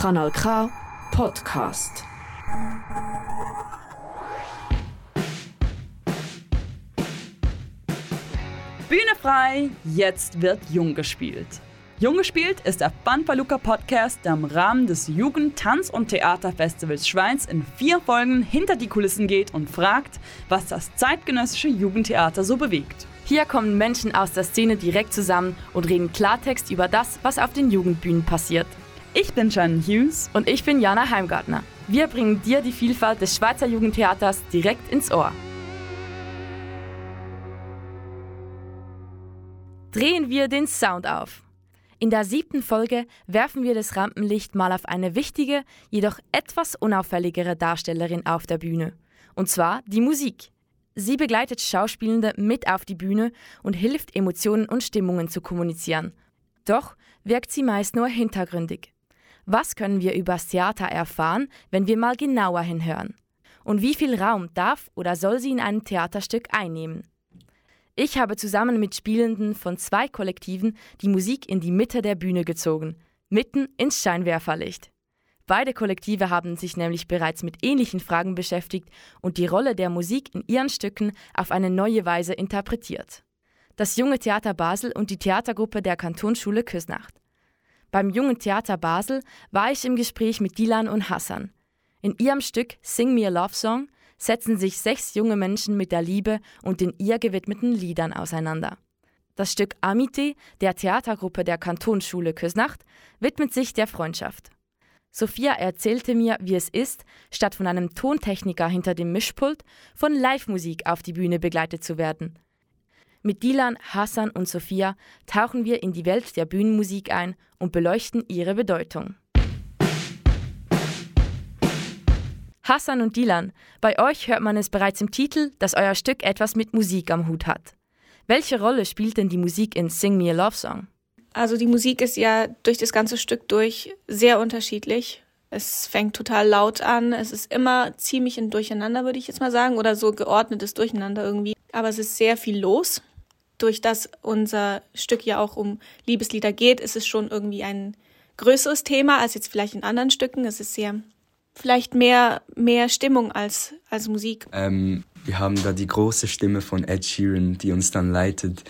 Kanal K Podcast. Bühne frei, jetzt wird Jung gespielt. Jung gespielt ist der Banpaluca Podcast, der im Rahmen des Jugend-, Tanz- und Theaterfestivals Schweiz in vier Folgen hinter die Kulissen geht und fragt, was das zeitgenössische Jugendtheater so bewegt. Hier kommen Menschen aus der Szene direkt zusammen und reden Klartext über das, was auf den Jugendbühnen passiert. Ich bin Shannon Hughes und ich bin Jana Heimgartner. Wir bringen dir die Vielfalt des Schweizer Jugendtheaters direkt ins Ohr. Drehen wir den Sound auf. In der siebten Folge werfen wir das Rampenlicht mal auf eine wichtige, jedoch etwas unauffälligere Darstellerin auf der Bühne. Und zwar die Musik. Sie begleitet Schauspielende mit auf die Bühne und hilft, Emotionen und Stimmungen zu kommunizieren. Doch wirkt sie meist nur hintergründig. Was können wir übers Theater erfahren, wenn wir mal genauer hinhören? Und wie viel Raum darf oder soll sie in einem Theaterstück einnehmen? Ich habe zusammen mit Spielenden von zwei Kollektiven die Musik in die Mitte der Bühne gezogen, mitten ins Scheinwerferlicht. Beide Kollektive haben sich nämlich bereits mit ähnlichen Fragen beschäftigt und die Rolle der Musik in ihren Stücken auf eine neue Weise interpretiert. Das Junge Theater Basel und die Theatergruppe der Kantonsschule Küsnacht. Beim Jungen Theater Basel war ich im Gespräch mit Dilan und Hassan. In ihrem Stück Sing Me a Love Song setzen sich sechs junge Menschen mit der Liebe und den ihr gewidmeten Liedern auseinander. Das Stück Amite der Theatergruppe der Kantonsschule Küsnacht widmet sich der Freundschaft. Sophia erzählte mir, wie es ist, statt von einem Tontechniker hinter dem Mischpult von Live-Musik auf die Bühne begleitet zu werden. Mit Dilan, Hassan und Sophia tauchen wir in die Welt der Bühnenmusik ein und beleuchten ihre Bedeutung. Hassan und Dilan, bei euch hört man es bereits im Titel, dass euer Stück etwas mit Musik am Hut hat. Welche Rolle spielt denn die Musik in Sing Me a Love Song? Also die Musik ist ja durch das ganze Stück durch sehr unterschiedlich. Es fängt total laut an, es ist immer ziemlich in Durcheinander, würde ich jetzt mal sagen, oder so geordnetes Durcheinander irgendwie. Aber es ist sehr viel los. Durch das unser Stück ja auch um Liebeslieder geht, ist es schon irgendwie ein größeres Thema als jetzt vielleicht in anderen Stücken. Es ist sehr vielleicht mehr, mehr Stimmung als, als Musik. Ähm, wir haben da die große Stimme von Ed Sheeran, die uns dann leitet.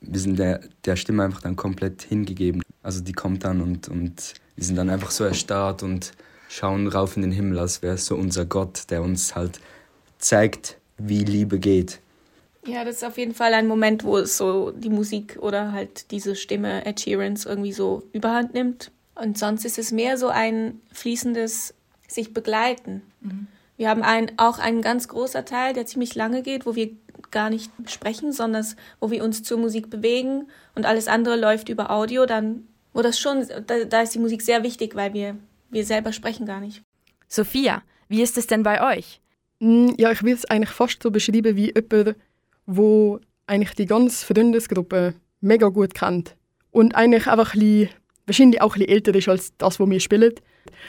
Wir sind der, der Stimme einfach dann komplett hingegeben. Also die kommt dann und, und wir sind dann einfach so erstarrt und schauen rauf in den Himmel, als wäre es so unser Gott, der uns halt zeigt, wie Liebe geht. Ja, das ist auf jeden Fall ein Moment, wo es so die Musik oder halt diese Stimme Ed Sheerans irgendwie so überhand nimmt. Und sonst ist es mehr so ein fließendes sich begleiten. Mhm. Wir haben ein, auch einen ganz großer Teil, der ziemlich lange geht, wo wir gar nicht sprechen, sondern wo wir uns zur Musik bewegen und alles andere läuft über Audio, dann, wo das schon, da, da ist die Musik sehr wichtig, weil wir, wir selber sprechen gar nicht. Sophia, wie ist es denn bei euch? Mm, ja, ich will es eigentlich fast so beschreiben wie jemand, wo eigentlich die ganze Freundesgruppe mega gut kennt und eigentlich einfach ein bisschen, wahrscheinlich auch ein bisschen älter ist als das, was wir spielen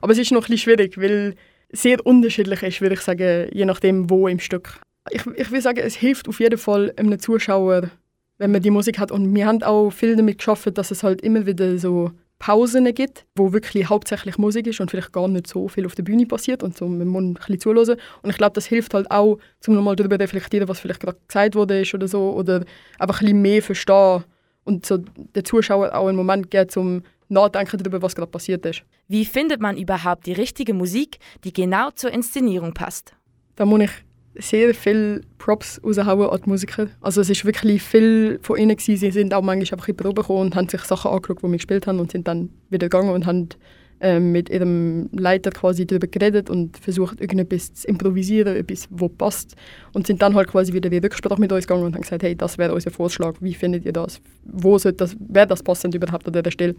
aber es ist noch ein bisschen schwierig, weil es sehr unterschiedlich ist, würde ich sagen, je nachdem, wo im Stück. Ich, ich will sagen, es hilft auf jeden Fall einem Zuschauer, wenn man die Musik hat. Und wir haben auch viel damit geschafft, dass es halt immer wieder so Pausen gibt, wo wirklich hauptsächlich Musik ist und vielleicht gar nicht so viel auf der Bühne passiert und so man muss ein bisschen zuhören. Und ich glaube, das hilft halt auch, um nochmal darüber zu reflektieren, was vielleicht gerade gesagt wurde ist oder so, oder einfach ein bisschen mehr verstehen und so der Zuschauer auch einen Moment geben, um nachdenken darüber, was gerade passiert ist. Wie findet man überhaupt die richtige Musik, die genau zur Inszenierung passt? Da muss ich sehr viel Props raushauen an die Musiker. Also es ist wirklich viel von ihnen gewesen. Sie sind auch manchmal einfach in die Probe gekommen und haben sich Sachen angeschaut, die wir gespielt haben und sind dann wieder gegangen und haben ähm, mit ihrem Leiter quasi darüber geredet und versucht, irgendetwas zu improvisieren, etwas, was passt. Und sind dann halt quasi wieder in Rücksprache mit uns gegangen und haben gesagt, hey, das wäre unser Vorschlag, wie findet ihr das? Wo das, wäre das passend überhaupt an dieser Stelle?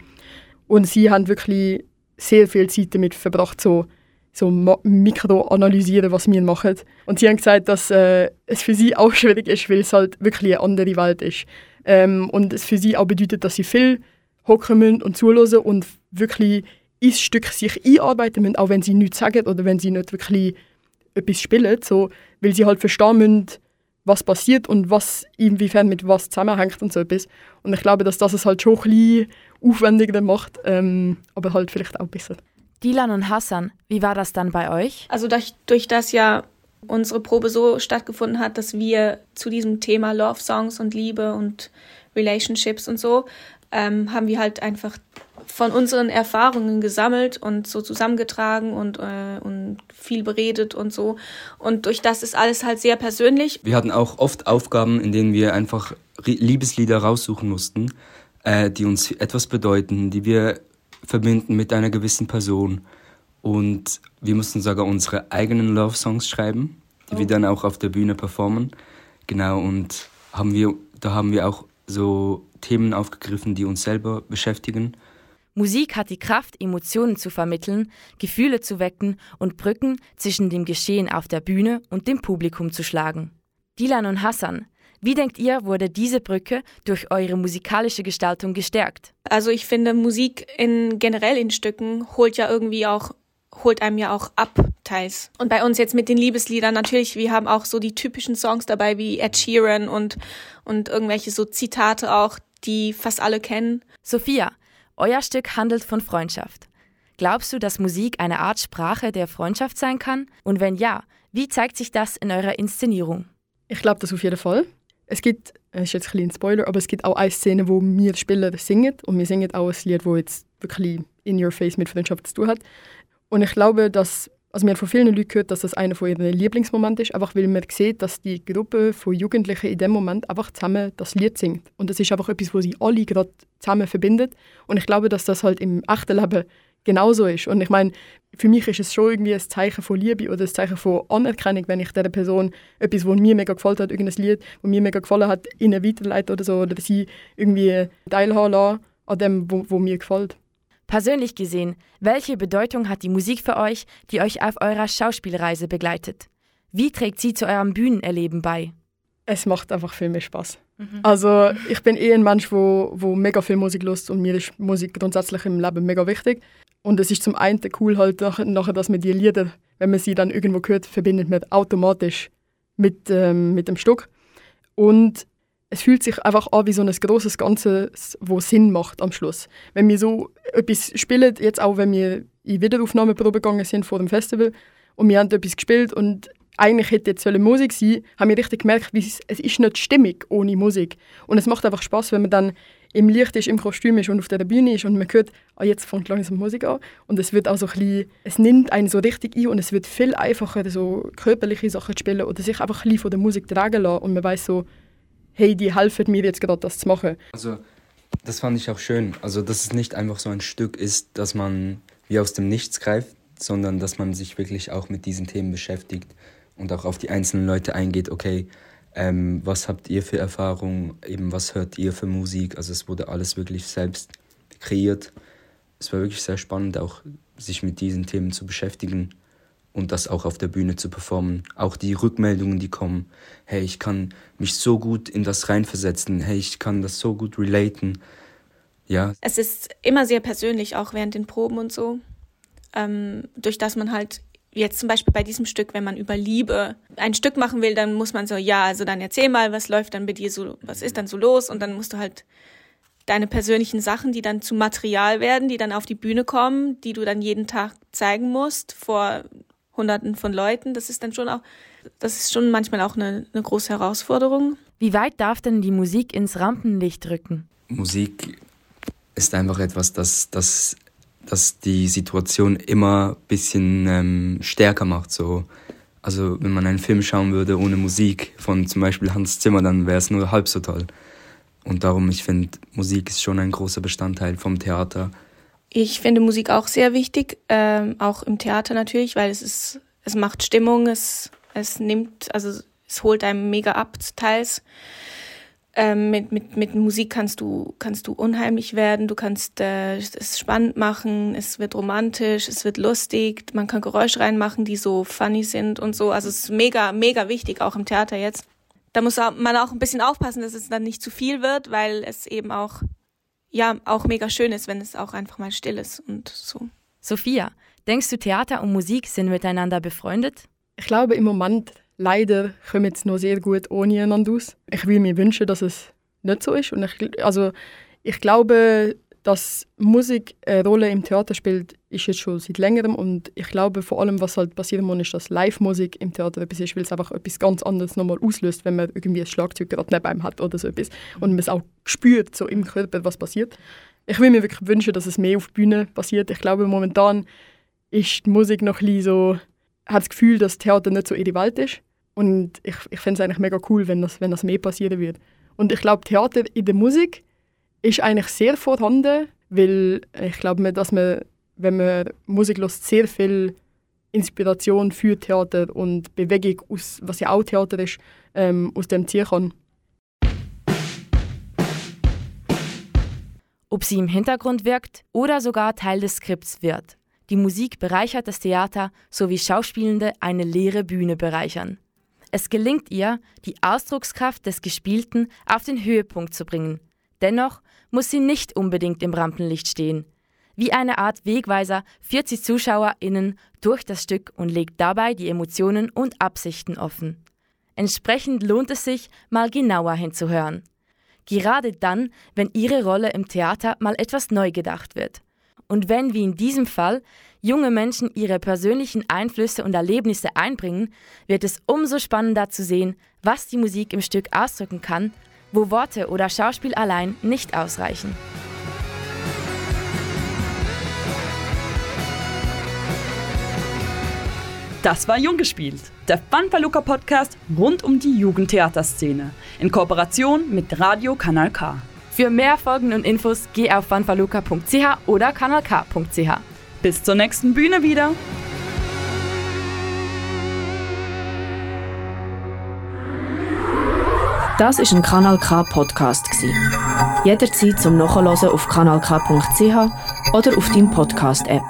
Und sie haben wirklich sehr viel Zeit damit verbracht, so, so mikro analysieren, was wir machen. Und sie haben gesagt, dass äh, es für sie auch schwierig ist, weil es halt wirklich eine andere Welt ist. Ähm, und es für sie auch bedeutet, dass sie viel hocken müssen und zuhören und wirklich ins Stück sich einarbeiten müssen, auch wenn sie nichts sagen oder wenn sie nicht wirklich etwas spielen, so, weil sie halt verstehen müssen, was passiert und was inwiefern mit was zusammenhängt und so etwas. Und ich glaube, dass das es halt schon ein bisschen aufwendiger macht, ähm, aber halt vielleicht auch besser. Dilan und Hassan, wie war das dann bei euch? Also durch, durch das ja unsere Probe so stattgefunden hat, dass wir zu diesem Thema Love Songs und Liebe und Relationships und so, ähm, haben wir halt einfach von unseren Erfahrungen gesammelt und so zusammengetragen und, äh, und viel beredet und so. Und durch das ist alles halt sehr persönlich. Wir hatten auch oft Aufgaben, in denen wir einfach Liebeslieder raussuchen mussten, äh, die uns etwas bedeuten, die wir verbinden mit einer gewissen Person. Und wir mussten sogar unsere eigenen Love-Songs schreiben, die oh. wir dann auch auf der Bühne performen. Genau, und haben wir, da haben wir auch so Themen aufgegriffen, die uns selber beschäftigen. Musik hat die Kraft, Emotionen zu vermitteln, Gefühle zu wecken und Brücken zwischen dem Geschehen auf der Bühne und dem Publikum zu schlagen. Dilan und Hassan, wie denkt ihr, wurde diese Brücke durch eure musikalische Gestaltung gestärkt? Also ich finde, Musik in generell in Stücken holt ja irgendwie auch holt einem ja auch ab teils. Und bei uns jetzt mit den Liebesliedern natürlich, wir haben auch so die typischen Songs dabei wie Ed Sheeran und und irgendwelche so Zitate auch, die fast alle kennen. Sophia, euer Stück handelt von Freundschaft. Glaubst du, dass Musik eine Art Sprache der Freundschaft sein kann? Und wenn ja, wie zeigt sich das in eurer Inszenierung? Ich glaube das auf jeden Fall. Es gibt, es ist jetzt ein kleiner Spoiler, aber es gibt auch eine Szene, wo wir Spieler singen und wir singen auch ein Lied, das jetzt wirklich in your face mit Freundschaft zu tun hat. Und ich glaube, dass, also wir haben von vielen Leuten gehört, dass das einer von ihren Lieblingsmomenten ist, einfach weil man sieht, dass die Gruppe von Jugendlichen in dem Moment einfach zusammen das Lied singt. Und das ist einfach etwas, wo sie alle gerade zusammen verbindet. Und ich glaube, dass das halt im echten Leben genauso ist. Und ich meine, für mich ist es schon irgendwie ein Zeichen von Liebe oder ein Zeichen von Anerkennung, wenn ich der Person etwas, was mir mega gefällt hat, irgendein Lied, das mir mega gefallen hat, ihnen weiterleite oder so, oder sie irgendwie teilhaben lassen an dem, wo, wo mir gefällt. Persönlich gesehen, welche Bedeutung hat die Musik für euch, die euch auf eurer Schauspielreise begleitet? Wie trägt sie zu eurem Bühnenerleben bei? Es macht einfach viel mehr Spaß. Mhm. Also ich bin eh ein Mensch, wo, wo mega viel Musik lust und mir ist Musik grundsätzlich im Leben mega wichtig. Und es ist zum einen cool halt nachher, dass man die Lieder, wenn man sie dann irgendwo hört, verbindet man automatisch mit, ähm, mit dem Stück. Und es fühlt sich einfach an wie so ein großes Ganzes, wo Sinn macht am Schluss. Wenn wir so etwas spielen, jetzt auch wenn wir in Wiederaufnahmeprobe gegangen sind vor dem Festival und wir haben etwas gespielt und eigentlich hätte jetzt Musik sein haben wir richtig gemerkt, wie es, es ist nicht stimmig ohne Musik. Und es macht einfach Spaß, wenn man dann im Licht ist, im Kostüm ist und auf der Bühne ist und man hört, ah, jetzt fängt langsam Musik an. Und es wird bisschen, es nimmt einen so richtig ein und es wird viel einfacher, so körperliche Sachen zu spielen oder sich einfach ein von der Musik tragen lassen und man weiß so, hey, die helfen mir jetzt gerade, das zu machen. Also, das fand ich auch schön. Also, dass es nicht einfach so ein Stück ist, dass man wie aus dem Nichts greift, sondern dass man sich wirklich auch mit diesen Themen beschäftigt und auch auf die einzelnen Leute eingeht, okay, ähm, was habt ihr für Erfahrungen, eben was hört ihr für Musik, also es wurde alles wirklich selbst kreiert. Es war wirklich sehr spannend, auch sich mit diesen Themen zu beschäftigen und das auch auf der Bühne zu performen. Auch die Rückmeldungen, die kommen, hey, ich kann mich so gut in das reinversetzen, hey, ich kann das so gut relaten. Ja. Es ist immer sehr persönlich, auch während den Proben und so. Ähm, durch das man halt jetzt zum Beispiel bei diesem Stück, wenn man über Liebe ein Stück machen will, dann muss man so, ja, also dann erzähl mal, was läuft dann bei dir so, was ist dann so los und dann musst du halt deine persönlichen Sachen, die dann zu Material werden, die dann auf die Bühne kommen, die du dann jeden Tag zeigen musst vor Hunderten von Leuten. Das ist dann schon auch, das ist schon manchmal auch eine, eine große Herausforderung. Wie weit darf denn die Musik ins Rampenlicht rücken? Musik ist einfach etwas, das, das das die Situation immer ein bisschen ähm, stärker macht. So. Also wenn man einen Film schauen würde ohne Musik von zum Beispiel Hans Zimmer, dann wäre es nur halb so toll. Und darum, ich finde, Musik ist schon ein großer Bestandteil vom Theater. Ich finde Musik auch sehr wichtig, ähm, auch im Theater natürlich, weil es ist, es macht Stimmung, es, es nimmt, also es holt einem mega ab teils. Ähm, mit, mit, mit Musik kannst du, kannst du unheimlich werden, du kannst äh, es spannend machen, es wird romantisch, es wird lustig, man kann Geräusche reinmachen, die so funny sind und so. Also es ist mega, mega wichtig, auch im Theater jetzt. Da muss man auch ein bisschen aufpassen, dass es dann nicht zu viel wird, weil es eben auch, ja, auch mega schön ist, wenn es auch einfach mal still ist und so. Sophia, denkst du, Theater und Musik sind miteinander befreundet? Ich glaube, im Moment leider kommen es noch sehr gut ohne einander aus. Ich würde mir wünschen, dass es nicht so ist. Und ich, also, ich glaube, dass Musik eine Rolle im Theater spielt, ist jetzt schon seit längerem und ich glaube vor allem, was halt passieren muss, ist, dass Live-Musik im Theater etwas ist, weil es einfach etwas ganz anderes nochmal auslöst, wenn man irgendwie ein Schlagzeug gerade neben einem hat oder so etwas und man es auch spürt, so im Körper, was passiert. Ich würde mir wirklich wünschen, dass es mehr auf der Bühne passiert. Ich glaube, momentan ist die Musik noch ein bisschen so, hat das Gefühl, dass Theater nicht so ihre Welt ist und ich, ich fände es eigentlich mega cool, wenn das, wenn das mehr passieren würde. Und ich glaube, Theater in der Musik ist eigentlich sehr vorhanden, weil ich glaube, dass man, wenn man Musik hört, sehr viel Inspiration für Theater und Bewegung, aus, was ja auch Theater ist, ähm, aus dem ziehen kann. Ob sie im Hintergrund wirkt oder sogar Teil des Skripts wird. Die Musik bereichert das Theater, so wie Schauspielende eine leere Bühne bereichern. Es gelingt ihr, die Ausdruckskraft des Gespielten auf den Höhepunkt zu bringen. Dennoch muss sie nicht unbedingt im Rampenlicht stehen. Wie eine Art Wegweiser führt sie ZuschauerInnen durch das Stück und legt dabei die Emotionen und Absichten offen. Entsprechend lohnt es sich, mal genauer hinzuhören. Gerade dann, wenn ihre Rolle im Theater mal etwas neu gedacht wird. Und wenn, wie in diesem Fall, junge Menschen ihre persönlichen Einflüsse und Erlebnisse einbringen, wird es umso spannender zu sehen, was die Musik im Stück ausdrücken kann wo Worte oder Schauspiel allein nicht ausreichen. Das war Jung gespielt, der Fanpaluca Podcast rund um die Jugendtheaterszene in Kooperation mit Radio Kanal K. Für mehr Folgen und Infos geh auf fanpaluca.ch oder kanalk.ch. Bis zur nächsten Bühne wieder. Das ist ein Kanal K Podcast Jederzeit zum Nachhören auf kanalk.ch oder auf deinem Podcast App.